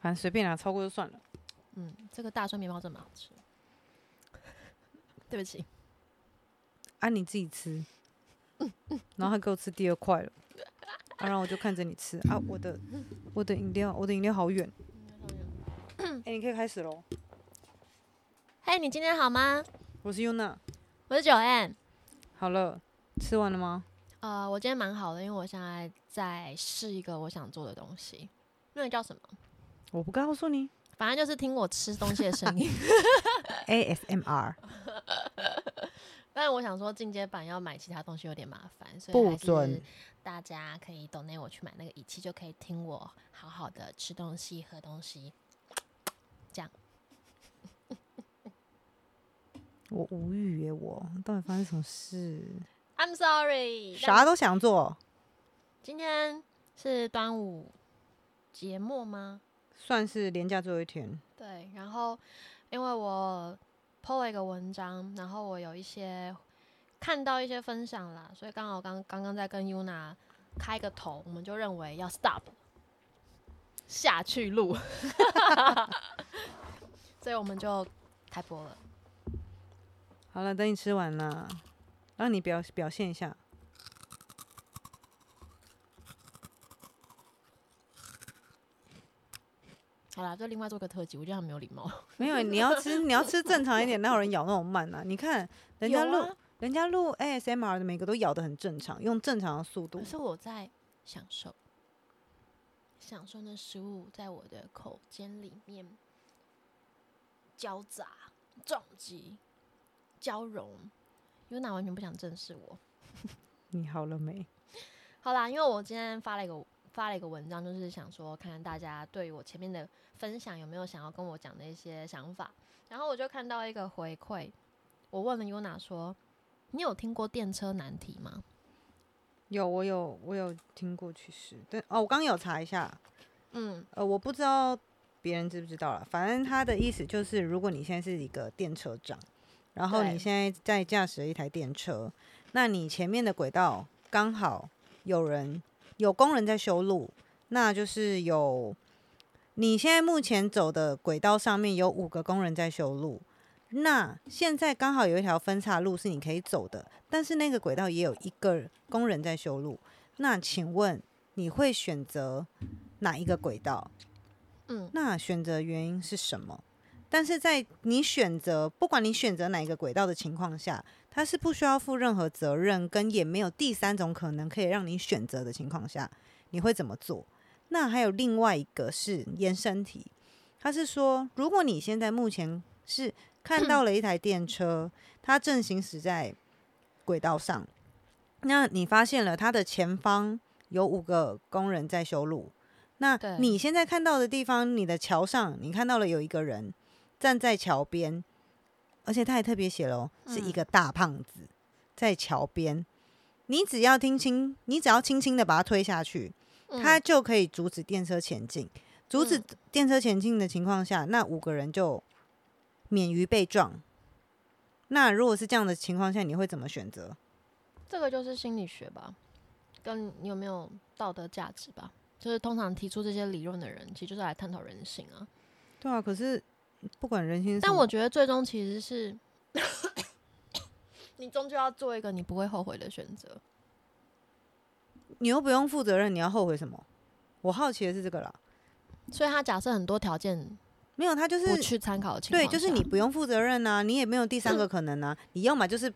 反正随便啦，超过就算了。嗯，这个大蒜面包真蛮好吃。对不起，啊，你自己吃，然后他给我吃第二块了，啊，然后我就看着你吃啊，我的我的饮料，我的饮料好远。哎、你可以开始喽。嘿，你今天好吗？我是 Yuna，我是九 N。好了，吃完了吗？呃，我今天蛮好的，因为我现在在试一个我想做的东西，那个叫什么？我不告诉你反正就是听我吃东西的声音。ASMR 但是我想说进阶版要买其他东西有点麻烦，所以不还是准大家可以 donate 我去买那个仪器，就可以听我好好的吃东西、喝东西。这样 我无语耶，我到底发生什么事？I'm sorry，啥都想做，今天是端午节末吗？算是连假最后一天。对，然后因为我 PO 了一个文章，然后我有一些看到一些分享啦，所以刚好刚刚刚在跟 Yuna 开个头，我们就认为要 stop 下去录，所以我们就开播了。好了，等你吃完了，让你表表现一下。好啦，就另外做个特辑，我觉得很没有礼貌。没有，你要吃，你要吃正常一点，哪有人咬那种慢啊？你看人家录，啊人家录 ASMR 的每个都咬的很正常，用正常的速度可。是我在享受，享受那食物在我的口尖里面交杂、撞击、交融。Yuna 完全不想正视我。你好了没？好啦，因为我今天发了一个发了一个文章，就是想说看看大家对于我前面的分享有没有想要跟我讲的一些想法。然后我就看到一个回馈，我问了 Yuna 说：“你有听过电车难题吗？”有，我有，我有听过去世，但哦，我刚有查一下，嗯呃，我不知道别人知不知道了。反正他的意思就是，如果你现在是一个电车长，然后你现在在驾驶一台电车，那你前面的轨道刚好有人有工人在修路，那就是有你现在目前走的轨道上面有五个工人在修路。那现在刚好有一条分岔路是你可以走的，但是那个轨道也有一个工人在修路。那请问你会选择哪一个轨道？嗯那选择原因是什么？但是在你选择不管你选择哪一个轨道的情况下，它是不需要负任何责任，跟也没有第三种可能可以让你选择的情况下，你会怎么做？那还有另外一个是延伸题，他是说，如果你现在目前是看到 了一台电车，它正行驶在轨道上，那你发现了它的前方有五个工人在修路，那你现在看到的地方，你的桥上你看到了有一个人站在桥边，而且他还特别写了、哦，是一嗯个大胖子在桥边。你只要听清，你只要轻轻的把他推下去，嗯他就可以阻止电车前进。阻止嗯电车前进的情况下，那五个人就免于被撞。那如果是这样的情况下，你会怎么选择？这个就是心理学吧，跟你有没有道德价值吧。就是通常提出这些理论的人，其实就是来探讨人性啊。对啊，可是不管人性是什么，但我觉得最终其实是，你终究要做一个你不会后悔的选择。你又不用负责任，你要后悔什么？我好奇的是这个啦。所以他假设很多条件没有，他就不是去参考的情况对，就是你不用负责任呐、你也没有第三个可能啊，你要么就是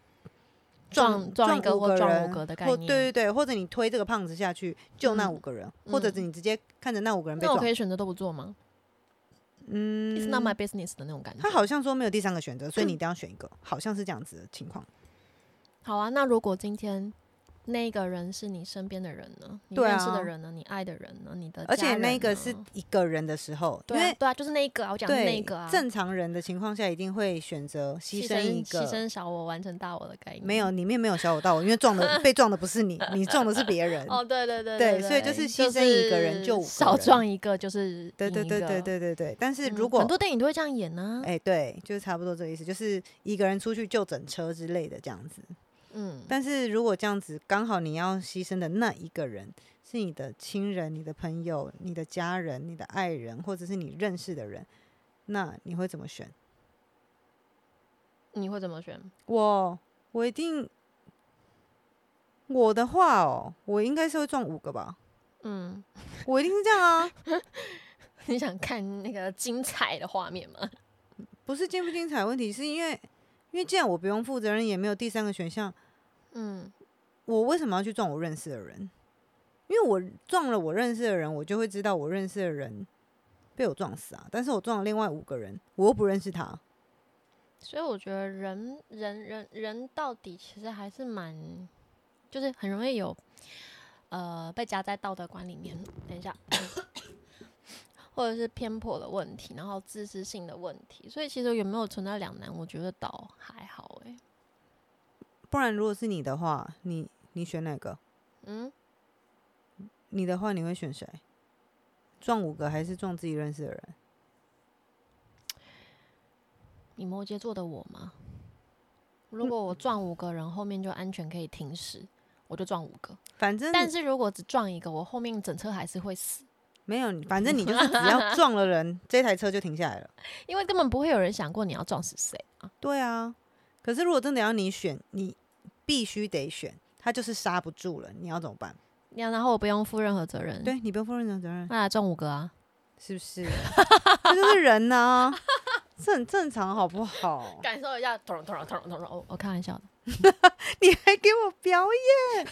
撞撞一个或撞人五个的概或念。对对对，或者你推这个胖子下去救那嗯五个人，或者是嗯你直接看着那五个人被那我撞。可以选择都不做吗、嗯 i t s not my business 的那种感觉。他好像说没有第三个选择，所以你一定要选一个，好像是这样子的情况。好啊，那如果今天那个人是你身边的人呢？你对认识啊的人呢？你爱的人呢？你的而且那个是一个人的时候，因为对啊对啊，就是那一个啊，我讲的那个啊，正常人的情况下，一定会选择牺牲一个牺个。牲小我完成大我的概念。没有，里面没有小我大我，因为撞的 被撞的不是你，你撞的是别人。哦，对对对对对，所以就是牺牲一个人救五个少撞一个就是对对对对对对对。但是嗯如果很多电影都会这样演呢、哎、对，就是差不多这个意思，就是一个人出去救整车之类的这样子。嗯，但是如果这样子刚好你要牺牲的那一个人是你的亲人、你的朋友、你的家人、你的爱人，或者是你认识的人，那你会怎么选？你会怎么选？我我一定，我的话哦，我应该是会中五个吧。嗯，我一定是这样啊，你想看那个精彩的画面吗？不是精不精彩问题，是因为因为既然我不用负责任，也没有第三个选项，嗯，我为什么要去撞我认识的人？因为我撞了我认识的人，我就会知道我认识的人被我撞死啊。但是我撞了另外五个人，我又不认识他。所以我觉得人人人人到底其实还是蛮，就是很容易有呃被夹在道德观里面。等一下，或者是偏颇的问题，然后自私性的问题。所以其实有没有存在两难，我觉得倒还好诶、不然，如果是你的话，你你选哪个？嗯，你的话，你会选谁？撞五个还是撞自己认识的人？你摩羯座的我吗？如果我撞五个人，后面就安全可以停驶，我就撞五个。反正但是如果只撞一个，我后面整车还是会死，没有，反正你就是只要撞了人，这台车就停下来了。因为根本不会有人想过你要撞死谁啊。对啊，可是如果真的要你选，你必须得选，他就是刹不住了，你要怎么办？你要然后我不用负任何责任，，对你不用负任何责任，那来撞五个啊。是不是？这就是人呐、这很正常，好不好？感受一下，咚咚咚咚咚咚，我我开玩笑的。你还给我表演，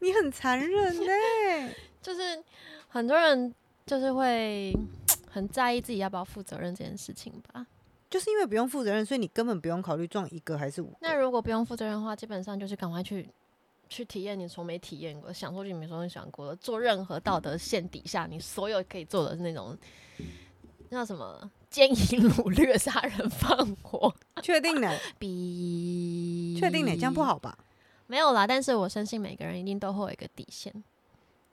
你很残忍呢、就是很多人就是会 很在意自己要不要负责任这件事情吧。就是因为不用负责任，所以你根本不用考虑撞一个还是五个。那如果不用负责任的话，基本上就是赶快去去体验你从没体验过、享受你没从没想过的，做任何道德线底下你所有可以做的那种，那叫什么奸淫掳掠、杀人放火。确定的？比确定的？这样不。好吧？没有啦，但是我相信每个人一定都会有一个底线，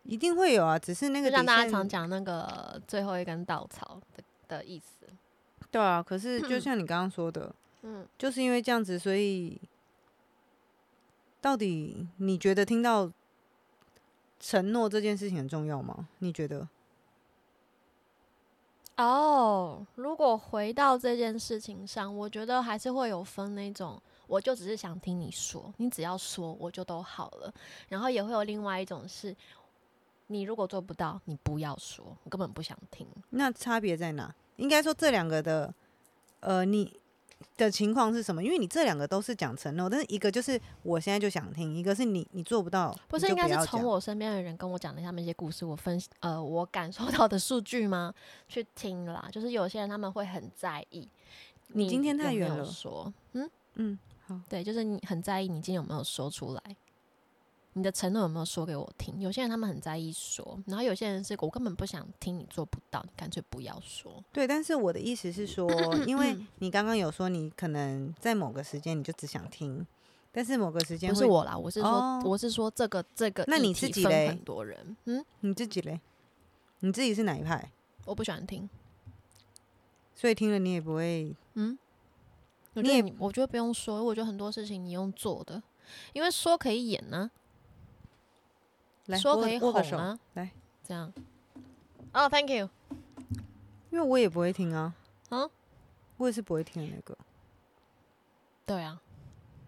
一定会有啊，只是那个就像大家常讲那个最后一根稻草的的意思。对啊，可是就像你刚刚说的，嗯，就是因为这样子，所以到底你觉得听到承诺这件事情很重要吗？你觉得？哦，如果回到这件事情上，我觉得还是会有分那种，我就只是想听你说，你只要说我就都好了。然后也会有另外一种是，你如果做不到，你不要说，我根本不想听。那差别在哪？应该说这两个的，呃，你的情况是什么？因为你这两个都是讲承诺，但是一个就是我现在就想听，一个是你你做不到，不是应该是从我身边的人跟我讲的他们一些故事，我分呃我感受到的数据吗？去听啦，就是有些人他们会很在意。你今天太远了说，嗯嗯，好，对，就是你很在意你今天有没有说出来，你的承诺有没有说给我听？有些人他们很在意说，然后有些人是我根本不想听你做不到，你干脆不要说。对。但是我的意思是说，因为你刚刚有说你可能在某个时间你就只想听，但是某个时间不是我啦，我是说，哦我是说这个这个，那你自己嘞很多人，嗯，你自己嘞？你自己是哪一派？我不喜欢听，所以听了你也不会嗯，我你也我觉得不用说，我觉得很多事情你用做的，因为说可以演呢、来说可以握个手，哄啊，来，这样。哦、t h a n k you。因为我也不会听啊，啊，我也是不会听的那个，对啊，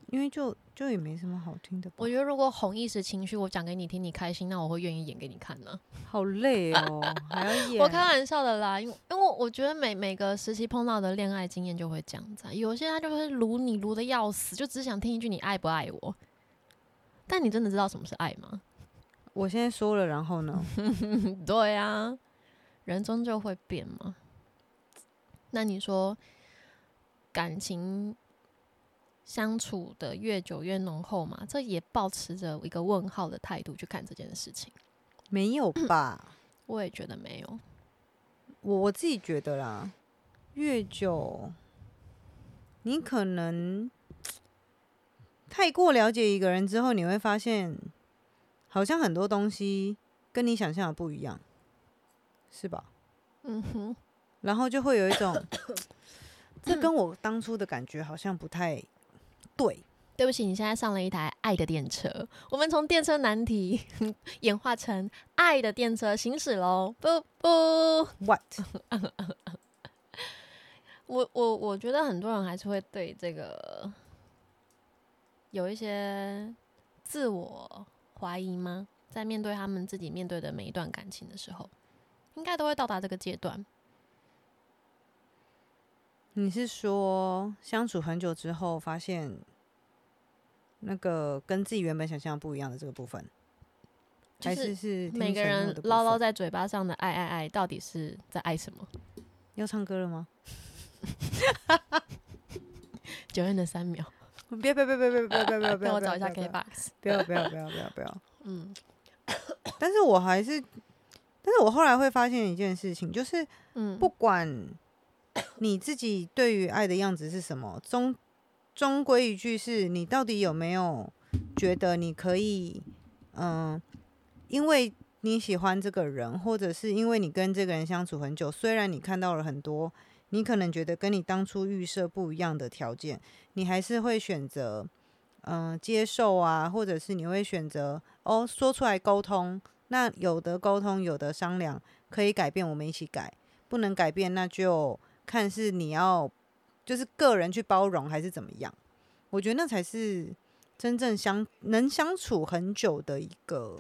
因为就就也没什么好听的。我觉得如果哄一时情绪，我讲给你听，你开心，那我会愿意演给你看呢、好累哦，还要 演。我开玩笑的啦，因为因为我觉得每每个时期碰到的恋爱经验就会这样子、啊，有些他就会撸你撸的要死，就只想听一句你爱不爱我。但你真的知道什么是爱吗？我现在说了，然后呢？对啊，人终究会变嘛。那你说感情相处的越久越浓厚嘛？这也保持着一个问号的态度去看这件事情。没有吧？我也觉得没有。我我自己觉得啦，越久，你可能 太过了解一个人之后，你会发现，好像很多东西跟你想象的不一样，是吧？嗯哼，然后就会有一种，这跟我当初的感觉好像不太对。对对不起，你现在上了一台爱的电车。我们从电车难题 演化成爱的电车行驶喽！不不，what？我我我觉得很多人还是会对这个有一些自我怀疑吗？在面对他们自己面对的每一段感情的时候，应该都会到达这个阶段。你是说相处很久之后，发现那个跟自己原本想象不一样的这个部分，还是是每个人唠唠在嘴巴上的爱爱爱，到底是在爱什么？要唱歌了吗？九月的三秒，别别别别别别别别别！让 我找一下 K box。不要不要不要不要不要！嗯，但是我还是，但是我后来会发现一件事情，就是，嗯，不管。你自己对于爱的样子是什么？终终归一句是，你到底有没有觉得你可以，嗯，因为你喜欢这个人，或者是因为你跟这个人相处很久，虽然你看到了很多，你可能觉得跟你当初预设不一样的条件，你还是会选择，嗯，接受啊，或者是你会选择哦，说出来沟通。那有的沟通，有的商量，可以改变，我们一起改；不能改变，那就。看是你要就是个人去包容还是怎么样？我觉得那才是真正相能相处很久的一个，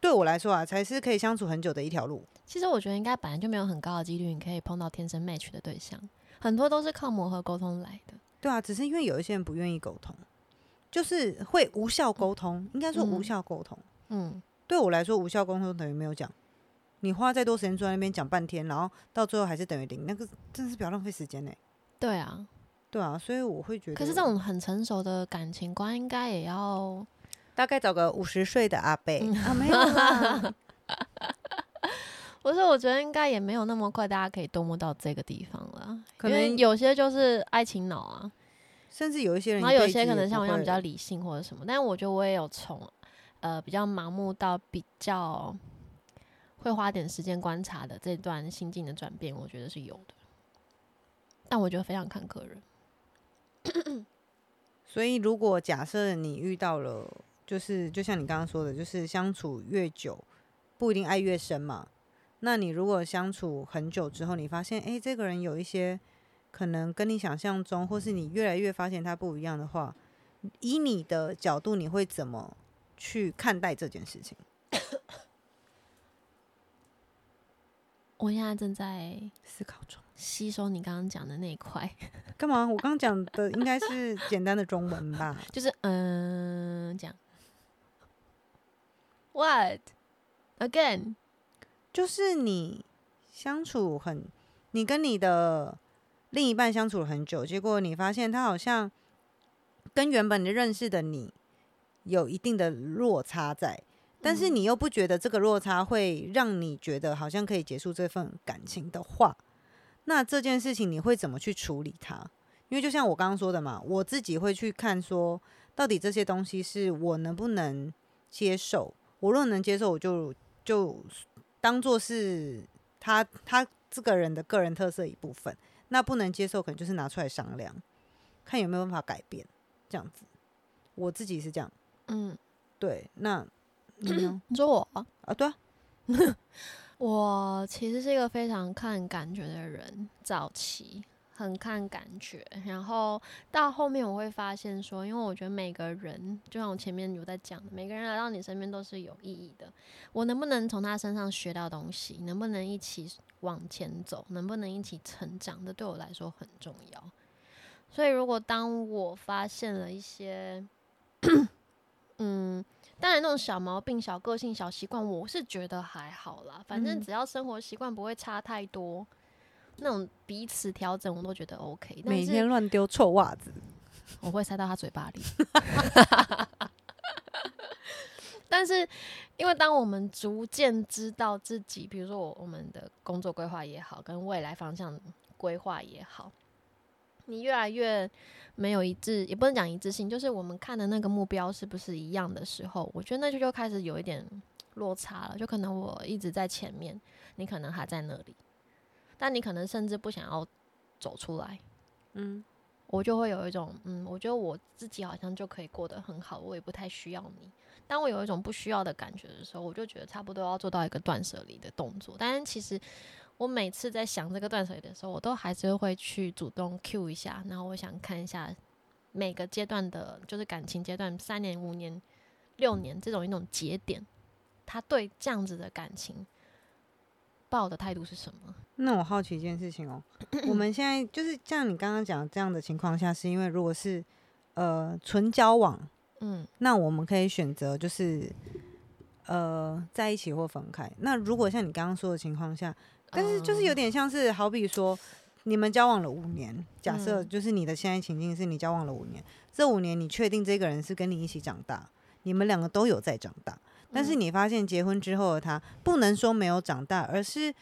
对我来说啊，才是可以相处很久的一条路。其实我觉得应该本来就没有很高的几率，你可以碰到天生 match 的对象，很多都是靠磨合沟通来的。对啊，只是因为有一些人不愿意沟通，就是会无效沟通，应该说无效沟通。嗯，对我来说，无效沟通等于没有讲。你花再多时间坐在那边讲半天，然后到最后还是等于零，那个真的是比较浪费时间呢。对啊，对啊，所以我会觉得。可是这种很成熟的感情观，应该也要大概找个五十岁的阿伯 啊，没有。不是，我觉得应该也没有那么快，大家可以动摸到这个地方了。可能有些就是爱情脑啊，甚至有一些人，然后有些可能像我一样比较理性或者什么。但是我觉得我也有从呃比较盲目到比较。会花点时间观察的这段心境的转变，我觉得是有的，但我觉得非常看个人。所以，如果假设你遇到了，就是就像你刚刚说的，就是相处越久，不一定爱越深嘛。那你如果相处很久之后，你发现，哎，这个人有一些可能跟你想象中，或是你越来越发现他不一样的话，以你的角度，你会怎么去看待这件事情？我现在正在思考中，吸收你刚刚讲的那一块。干嘛？我刚刚讲的应该是简单的中文吧？就是嗯，讲 What again？就是你相处很，你跟你的另一半相处了很久，结果你发现他好像跟原本的认识的你有一定的落差在。但是你又不觉得这个落差会让你觉得好像可以结束这份感情的话，那这件事情你会怎么去处理它？因为就像我刚刚说的嘛，我自己会去看说，到底这些东西是我能不能接受。我若能接受，我就就当做是他他这个人的个人特色一部分。那不能接受，可能就是拿出来商量，看有没有办法改变。这样子，我自己是这样。嗯，对，那。你说我啊？对啊，我其实是一个非常看感觉的人，早期很看感觉，然后到后面我会发现说，因为我觉得每个人，就像我前面有在讲的，每个人来到你身边都是有意义的。我能不能从他身上学到东西？能不能一起往前走？能不能一起成长？这对我来说很重要。所以，如果当我发现了一些，嗯。当然，那种小毛病、小个性、小习惯，我是觉得还好啦。反正只要生活习惯不会差太多，那种彼此调整，我都觉得 OK。每天乱丢臭袜子，我会塞到他嘴巴里。但是，因为当我们逐渐知道自己，比如说我我们的工作规划也好，跟未来方向规划也好，你越来越。没有一致，也不能讲一致性，就是我们看的那个目标是不是一样的时候，我觉得那就就开始有一点落差了。就可能我一直在前面，你可能还在那里，但你可能甚至不想要走出来。嗯，我就会有一种，嗯，我觉得我自己好像就可以过得很好，我也不太需要你。当我有一种不需要的感觉的时候，我就觉得差不多要做到一个断舍离的动作。但是其实我每次在想这个断舍离的时候，我都还是会去主动 Q 一下，然后我想看一下每个阶段的，就是感情阶段，三年、五年、六年这种一种节点，他对这样子的感情抱的态度是什么？那我好奇一件事情哦，我们现在就是像你刚刚讲这样的情况下，是因为如果是呃纯交往，嗯。那我们可以选择就是呃在一起或分开。那如果像你刚刚说的情况下，但是就是有嗯。点像是好比说你们交往了五年，假设嗯。就是你的现在情境是你交往了五年，这五年你确定这个人是跟你一起长大，你们两个都有在长大，但是嗯。你发现结婚之后的他不能说没有长大，而是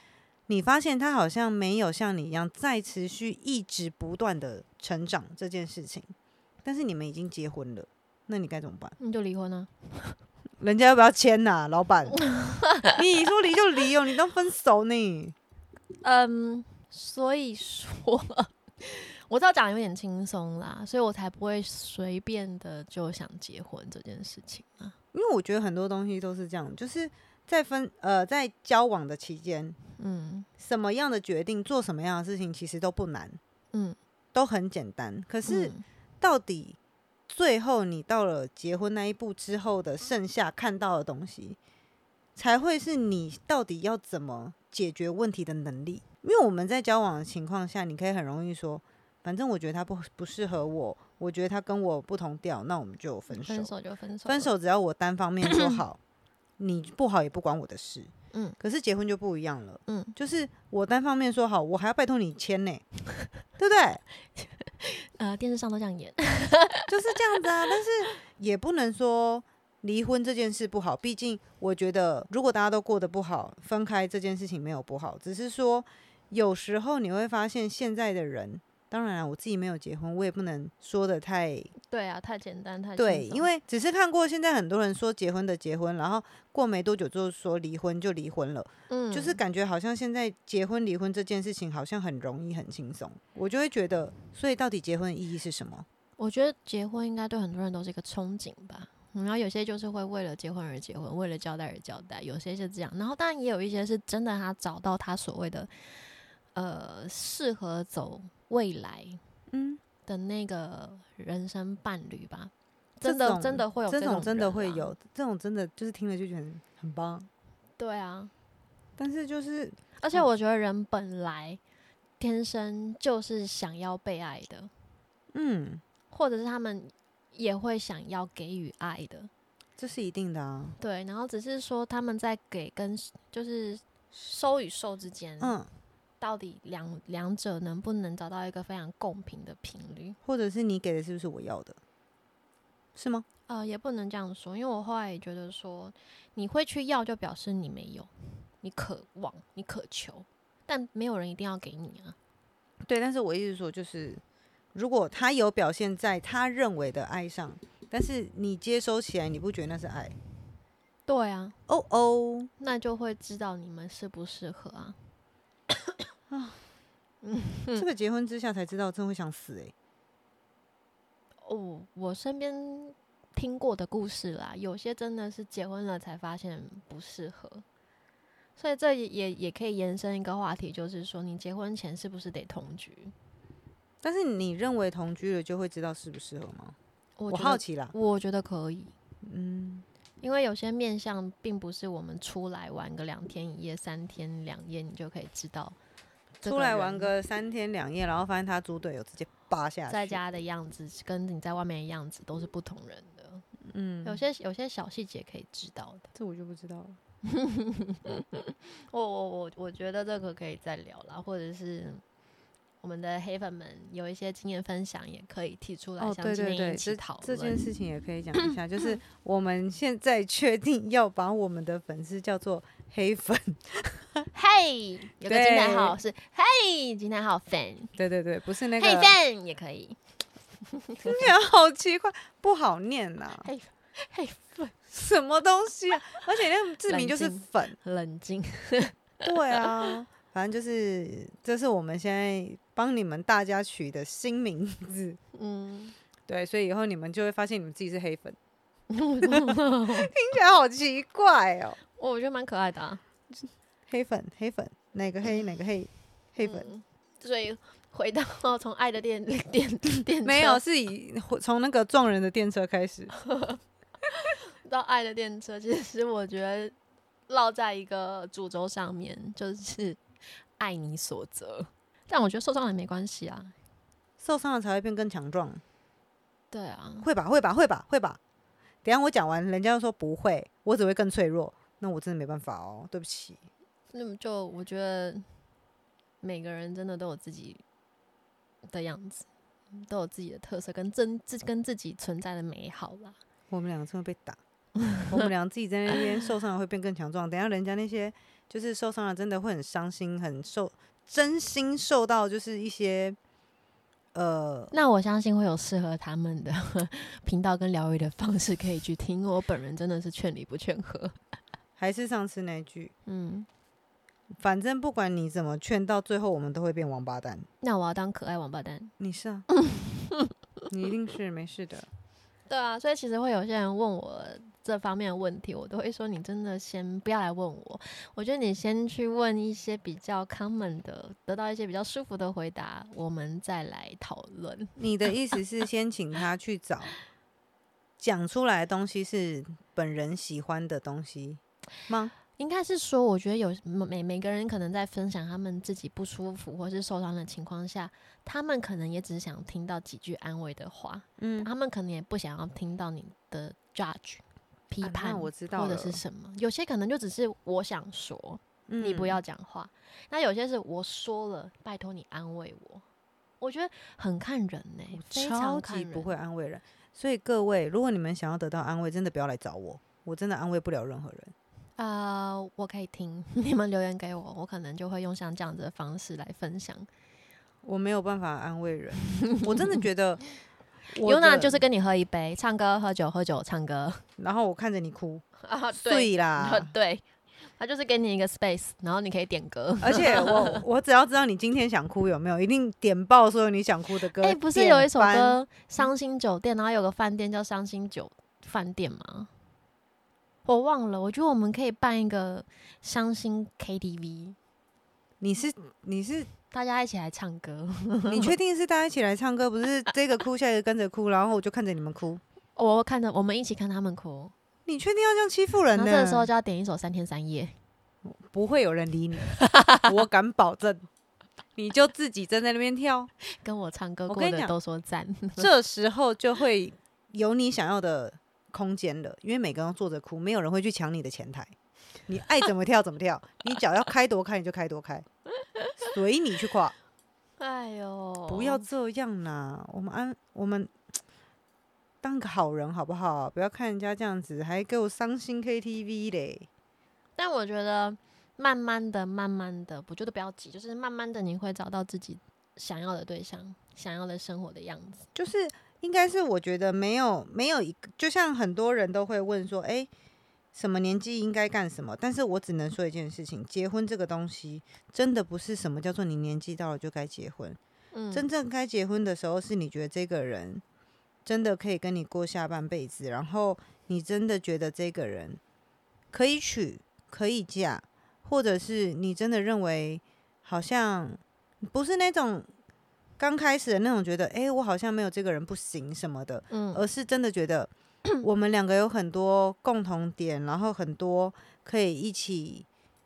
你发现他好像没有像你一样再持续一直不断的成长这件事情，但是你们已经结婚了，那你该怎么办？你就离婚啊？人家要不要签呐、老板？你说离就离哦，你当分手呢？嗯，所以说，我知道讲得有点轻松啦，所以我才不会随便的就想结婚这件事情啊。因为我觉得很多东西都是这样，就是在分呃在交往的期间，嗯什么样的决定做什么样的事情其实都不难，嗯，都很简单。可是嗯到底最后你到了结婚那一步之后的剩下看到的东西，才会是你到底要怎么解决问题的能力。因为我们在交往的情况下，你可以很容易说，反正我觉得他不不适合我，我觉得他跟我不同调，那我们就分手。分手就分手，分，手只要我单方面说好，你不好也不关我的事。嗯。可是结婚就不一样了，嗯，就是我单方面说好，我还要拜托你签呢，对不对？呃，电视上都这样演，就是这样子啊，但是也不能说离婚这件事不好，毕竟我觉得如果大家都过得不好，分开这件事情没有不好，只是说有时候你会发现现在的人，当然了，我自己没有结婚，我也不能说的太对啊，太简单太对，因为只是看过现在很多人说结婚的结婚，然后过没多久就说离婚就离婚了，嗯，就是感觉好像现在结婚离婚这件事情好像很容易很轻松，我就会觉得，所以到底结婚的意义是什么？我觉得结婚应该对很多人都是一个憧憬吧。嗯然后有些就是会为了结婚而结婚，为了交代而交代，有些是这样。然后当然也有一些是真的，他找到他所谓的呃适合走未来嗯，的那个人生伴侣吧。这真的真的会有种这种真的会有，这种真的就是听了就觉得很很棒，对啊，但是就是而且哦我觉得人本来天生就是想要被爱的，嗯，或者是他们也会想要给予爱的。这是一定的啊，对，然后只是说他们在给跟就是收与受之间，嗯，到底两两者能不能找到一个非常公平的频率？或者是你给的是不是我要的，是吗？呃，也不能这样说，因为我后来也觉得说，你会去要，就表示你没有，你渴望，你渴求，但没有人一定要给你啊。对，但是我意思说，就是如果他有表现在他认为的爱上，但是你接收起来，你不觉得那是爱？对啊，哦哦，那就会知道你们适不适合啊。这个结婚之下才知道，真会想死哎、哦，我身边听过的故事啦，有些真的是结婚了才发现不适合，所以这也也也可以延伸一个话题，就是说你结婚前是不是得同居？但是你认为同居了就会知道适不适合吗？我我，好奇啦。我觉得可以，嗯，因为有些面相并不是我们出来玩个两天一夜、三天两夜，你就可以知道这出来玩个三天两夜，然后发现他猪队友直接扒下去。在家的样子跟你在外面的样子都是不同人的，嗯，有些有些小细节可以知道的。这我就不知道了。我我我我觉得这个可以再聊啦，或者是我们的黑粉们有一些经验分享，也可以提出来，哦，像对对对，今天一起这件事情也可以讲一 下，就是我们现在确定要把我们的粉丝叫做黑粉。嘿，有个惊叹号对是嘿，惊叹号 fan，对对对，不是那个嘿 fan 也可以，听起来好奇怪，不好念呐、嘿嘿粉，什么东西啊？而且那个字名就是冷静粉。冷静。对啊，反正就是这是我们现在帮你们大家取的新名字，嗯，对，所以以后你们就会发现你们自己是黑粉，听起来好奇怪哦。我觉得蛮可爱的啊。黑粉，黑粉，哪个黑哪个黑？黑粉、嗯所以回到 从爱的电电电没有，是以从那个撞人的电车开始。到爱的电车，其实我觉得落在一个主轴上面，就是爱你所责。但我觉得受伤了也没关系啊。受伤了才会变更强壮，对啊，会吧？会吧？会吧？会吧？等下我讲完，人家又说不会，我只会更脆弱，那我真的没办法哦，对不起。那么就我觉得每个人真的都有自己的样子，都有自己的特色，跟真自跟自己存在的美好啦。我们两个真的被打，我们俩自己在那边受伤了会变更强壮。等下人家那些就是受伤了，真的会很伤心，很受真心受到就是一些呃，那我相信会有适合他们的 频道跟疗愈的方式可以去听。我本人真的是劝离不劝和。还是上次那句，嗯，反正不管你怎么劝，到最后我们都会变王八蛋。那我要当可爱王八蛋。你是啊，你一定是没事的。对啊，所以其实会有些人问我这方面的问题，我都会说你真的先不要来问我，我觉得你先去问一些比较 common 的，得到一些比较舒服的回答，我们再来讨论。你的意思是先请他去找讲出来的东西是本人喜欢的东西吗？应该是说，我觉得有每每个人可能在分享他们自己不舒服或是受伤的情况下，他们可能也只想听到几句安慰的话，嗯，他们可能也不想要听到你的 judge 批判，我知道或者是什么。有些可能就只是我想说，你不嗯要讲话。那有些是我说了，拜托你安慰我。我觉得很看人呢、超。级不会安慰人，所以各位，如果你们想要得到安慰，真的不要来找我，我真的安慰不了任何人。呃，我可以听 你们留言给我，我可能就会用像这样子的方式来分享。我没有办法安慰人，我真的觉得我尤娜的就是跟你喝一杯，唱歌喝酒喝酒唱歌然后我看着你哭，啊，对啦。对，他就是给你一个 space，然后你可以点歌。而且我 我只要知道你今天想哭有没有，一定点爆所有你想哭的歌。哎、不是有一首歌《伤心酒店》，然后有个饭店叫伤心酒饭店吗？我忘了，我觉得我们可以办一个伤心 KTV，你是你是大家一起来唱歌。你确定是大家一起来唱歌，不是这个哭下一个跟着哭，然后我就看着你们哭？我看着我们一起看他们哭，你确定要这样欺负人呢？这个时候就要点一首《三天三夜》。不会有人理你，我敢保证。你就自己站在那边跳，跟我唱歌我跟你讲过的都说赞。这时候就会有你想要的空间了，因为每个人都坐着哭，没有人会去抢你的前台。你爱怎么跳怎么跳，你脚要开多开你就开多开，随你去跨。哎呦，不要这样啦，我们安我们 当个好人好不好？不要看人家这样子，还给我伤心 KTV 嘞。但我觉得慢慢的、慢慢的，我觉得不要急，就是慢慢的你会找到自己想要的对象、想要的生活的样子。就是应该是我觉得没有没有一个，就像很多人都会问说，诶，什么年纪应该干什么？但是我只能说一件事情，结婚这个东西真的不是什么叫做你年纪到了就该结婚，嗯，真正该结婚的时候是你觉得这个人真的可以跟你过下半辈子，然后你真的觉得这个人可以娶、可以嫁，或者是你真的认为好像不是那种刚开始的那种觉得，诶，我好像没有这个人不行什么的，嗯而是真的觉得我们两个有很多共同点，然后很多可以一起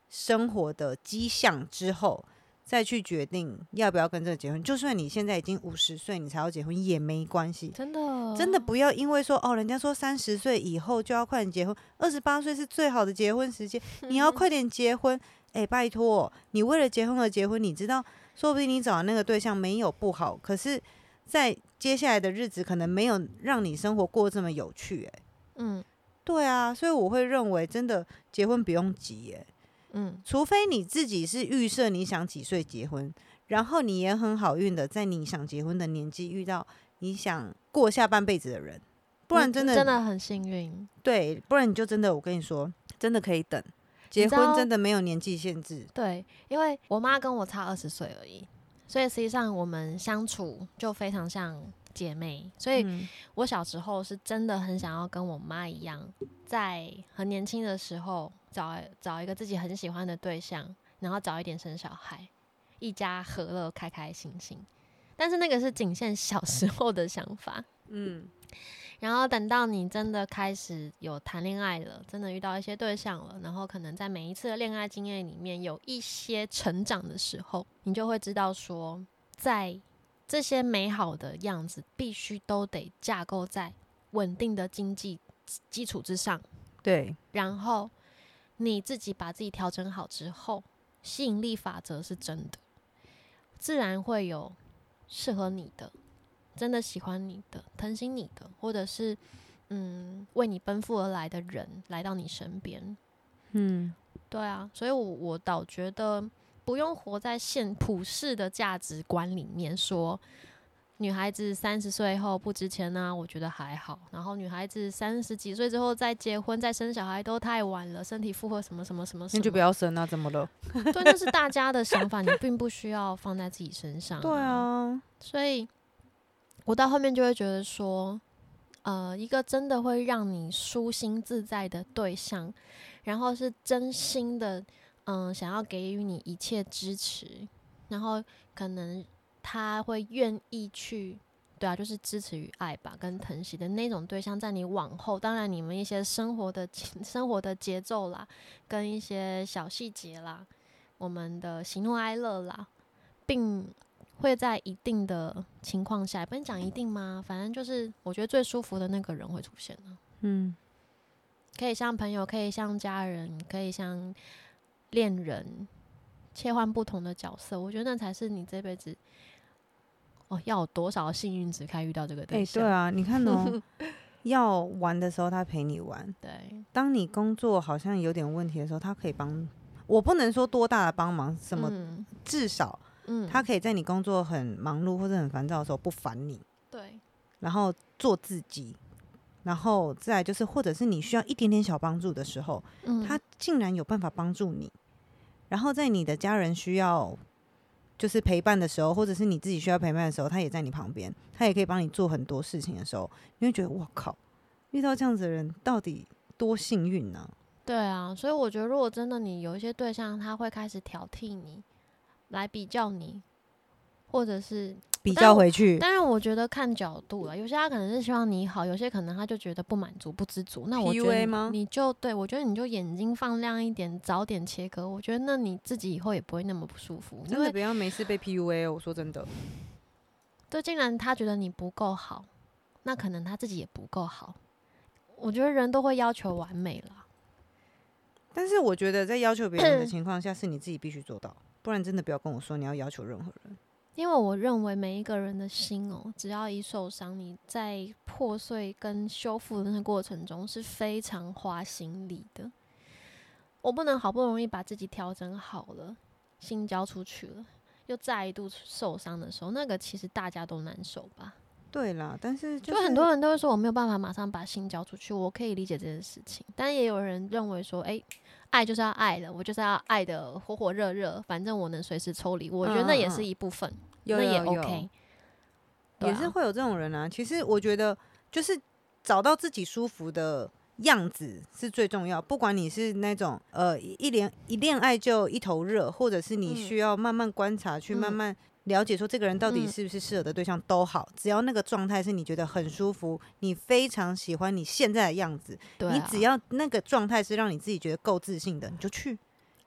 生活的迹象之后，再去决定要不要跟这个结婚。就算你现在已经五十岁，你才要结婚也没关系。真的真的不要因为说哦，人家说三十岁以后就要快点结婚，二十八岁是最好的结婚时间，你要快点结婚。哎、拜托，你为了结婚而结婚，你知道，说不定你找的那个对象没有不好，可是，在接下来的日子可能没有让你生活过这么有趣、哎，嗯对啊，所以我会认为真的结婚不用急、哎，嗯除非你自己是预设你想几岁结婚，然后你也很好运的在你想结婚的年纪遇到你想过下半辈子的人，不然嗯真的真的很幸运。对，不然你就真的我跟你说，真的可以等。结婚真的没有年纪限制。对，因为我妈跟我差二十岁而已，所以实际上我们相处就非常像姐妹。所以嗯我小时候是真的很想要跟我妈一样，在很年轻的时候找找一个自己很喜欢的对象，然后早一点生小孩，一家和乐，开开心心。但是那个是仅限小时候的想法。嗯，然后等到你真的开始有谈恋爱了，真的遇到一些对象了，然后可能在每一次的恋爱经验里面有一些成长的时候，你就会知道说，在这些美好的样子必须都得架构在稳定的经济基础之上，对，然后你自己把自己调整好之后，吸引力法则是真的，自然会有适合你的、真的喜欢你的、疼惜你的，或者是嗯为你奔赴而来的人来到你身边。嗯，对啊，所以我我倒觉得不用活在现普世的价值观里面说。女孩子三十岁后不值钱呢、我觉得还好。然后女孩子三十几岁之后再结婚再生小孩都太晚了，身体负荷什么什么什么什么，那就不要生啊，怎么了？对，那是大家的想法，你并不需要放在自己身上。对，啊，所以我到后面就会觉得说，呃，一个真的会让你舒心自在的对象，然后是真心的，嗯、想要给予你一切支持，然后可能他会愿意去。对啊，就是支持与爱吧，跟疼惜的那种对象，在你往后，当然你们一些生活的生活的节奏啦，跟一些小细节啦，我们的喜怒哀乐啦，并会在一定的情况下，不能讲一定吗？反正就是我觉得最舒服的那个人会出现啊嗯，可以像朋友，可以像家人，可以像恋人，切换不同的角色。我觉得那才是你这辈子哦要有多少幸运值才遇到这个哎、对象。对啊，你看哦，要玩的时候他陪你玩，对当你工作好像有点问题的时候，他可以帮。我不能说多大的帮忙，什么，嗯至少嗯。他可以在你工作很忙碌或者很烦躁的时候不烦你，对。然后做自己，然后再就是，或者是你需要一点点小帮助的时候，嗯。他竟然有办法帮助你。然后在你的家人需要就是陪伴的时候，或者是你自己需要陪伴的时候，他也在你旁边，他也可以帮你做很多事情的时候，你会觉得我靠，遇到这样子的人到底多幸运呢、对啊，所以我觉得，如果真的你有一些对象，他会开始挑剔你，来比较你，或者是 比较回去，当然，我觉得看角度了，有些他可能是希望你好，有些可能他就觉得不满足、不知足。那我觉得吗你你就对我觉得你就眼睛放亮一点，早点切割。我觉得那你自己以后也不会那么不舒服，真的不要没事被 PUA 哦。我说真的，对，竟然他觉得你不够好，那可能他自己也不够好。我觉得人都会要求完美了。但是我觉得在要求别人的情况下，是你自己必须做到，不然真的不要跟我说你要要求任何人。因为我认为每一个人的心哦，只要一受伤，你在破碎跟修复的那过程中是非常花心力的。我不能好不容易把自己调整好了，心交出去了，又再一度受伤的时候，那个其实大家都难受吧。对啦，但是就就是很多人都会说我没有办法马上把心交出去，我可以理解这件事情，但也有人认为说，诶，爱就是要爱了，我就是要爱的火火热热，反正我能随时抽离，我觉得那也是一部分，有那也有有 OK。啊也是会有这种人啊。其实我觉得，就是找到自己舒服的样子是最重要。不管你是那种呃一一恋一恋爱就一头热，或者是你嗯需要慢慢观察，去慢嗯慢了解说这个人到底嗯是不是适合的对象都好，只要那个状态是你觉得很舒服，你非常喜欢你现在的样子，对啊，你只要那个状态是让你自己觉得够自信的，你就去。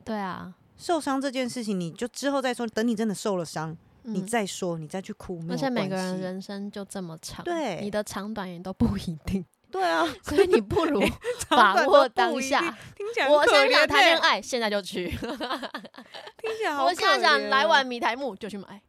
对啊，受伤这件事情，你就之后再说。等你真的受了伤，你嗯再说，你再去哭，而且每个人系人生就这么长，对你的长短也都不一定，对啊，所以你不如 把握当下。听起来我现在想谈恋爱，现在就去；听起来好我现在想来碗米苔木，就去买。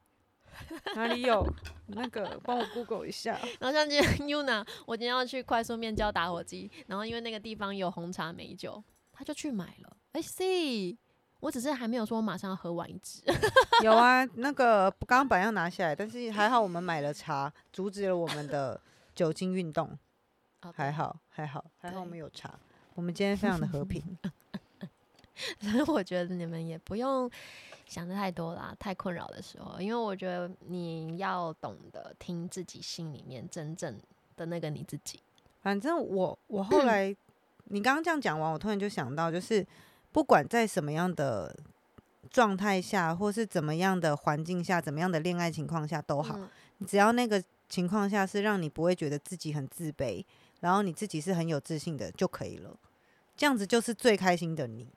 哪里有？那个帮我 Google 一下。然后像今天 Yuna，我今天要去快速面交打火机，然后因为那个地方有红茶美酒，他就去买了。哎、C，我只是还没有说我马上要喝完一支。有啊，那个刚刚本来要拿下来，但是还好我们买了茶，阻止了我们的酒精运动。哦还好，还好，还好我们有茶。我们今天非常的和平。所以我觉得你们也不用想的太多啦，太困扰的时候，因为我觉得你要懂得听自己心里面真正的那个你自己。反正我我后来，你刚刚这样讲完，我突然就想到，就是不管在什么样的状态下，或是怎么样的环境下，怎么样的恋爱情况下都好，嗯只要那个情况下是让你不会觉得自己很自卑，然后你自己是很有自信的就可以了。这样子就是最开心的你。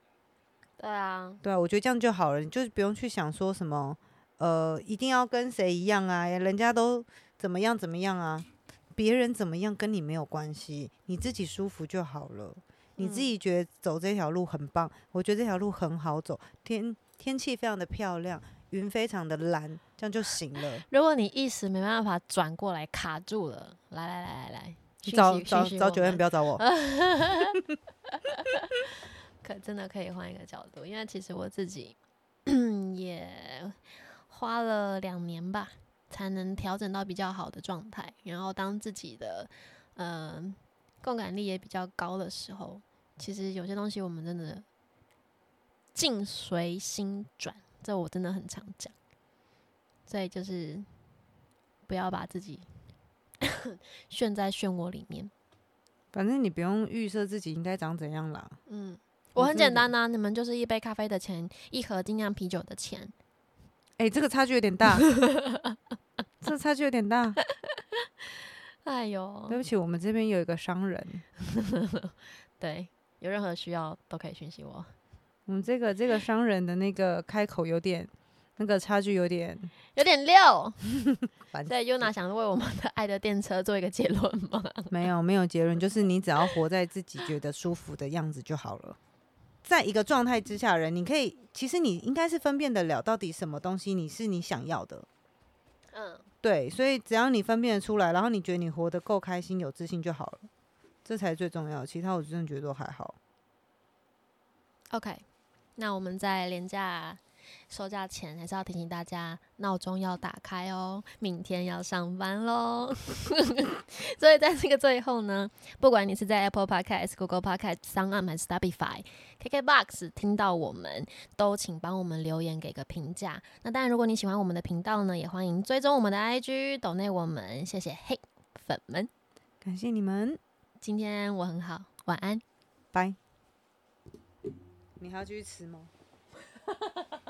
对啊，对啊，我觉得这样就好了，你就是不用去想说什么，呃，一定要跟谁一样啊，人家都怎么样怎么样啊，别人怎么样跟你没有关系，你自己舒服就好了。你自嗯己觉得走这条路很棒，我觉得这条路很好走，天天气非常的漂亮，云非常的蓝，这样就行了。如果你一时没办法转过来卡住了，来来来来来，讯找找找九讯息我们院不要找我，可真的可以换一个角度，因为其实我自己也花了两年吧，才能调整到比较好的状态。然后当自己的呃共感力也比较高的时候，其实有些东西我们真的境随心转，这我真的很常讲。所以就是不要把自己 陷在漩涡里面。反正你不用预设自己应该长怎样啦。嗯，我很简单呐、你们就是一杯咖啡的钱，一盒精酿啤酒的钱。哎、这个差距有点大，这差距有点大。哎呦对，不起，我们这边有一个商人，对，有任何需要都可以讯息我。我们这个这个商人的那个开口有点，那个差距有点有点六，对，Yuna 想为我们的爱的电车做一个结论吗？没有没有结论，就是你只要活在自己觉得舒服的样子就好了。在一个状态之下人，你可以，其实你应该是分辨得了到底什么东西你是你想要的，嗯，对，所以只要你分辨得出来，然后你觉得你活得够开心、有自信就好了，这才最重要。其他我真的觉得都还好。OK，那我们在廉价收假前，还是要提醒大家，闹钟要打开哦，明天要上班喽。所以在这个最后呢，不管你是在 Apple Podcast、Google Podcast、s o n 还是 Spotify、KKBox 听到我们，都请帮我们留言给个评价。那当然，如果你喜欢我们的频道呢，也欢迎追踪我们的 IG，抖内我们，谢谢嘿粉们。感谢你们，今天我很好，晚安。拜。你还要继续吃吗？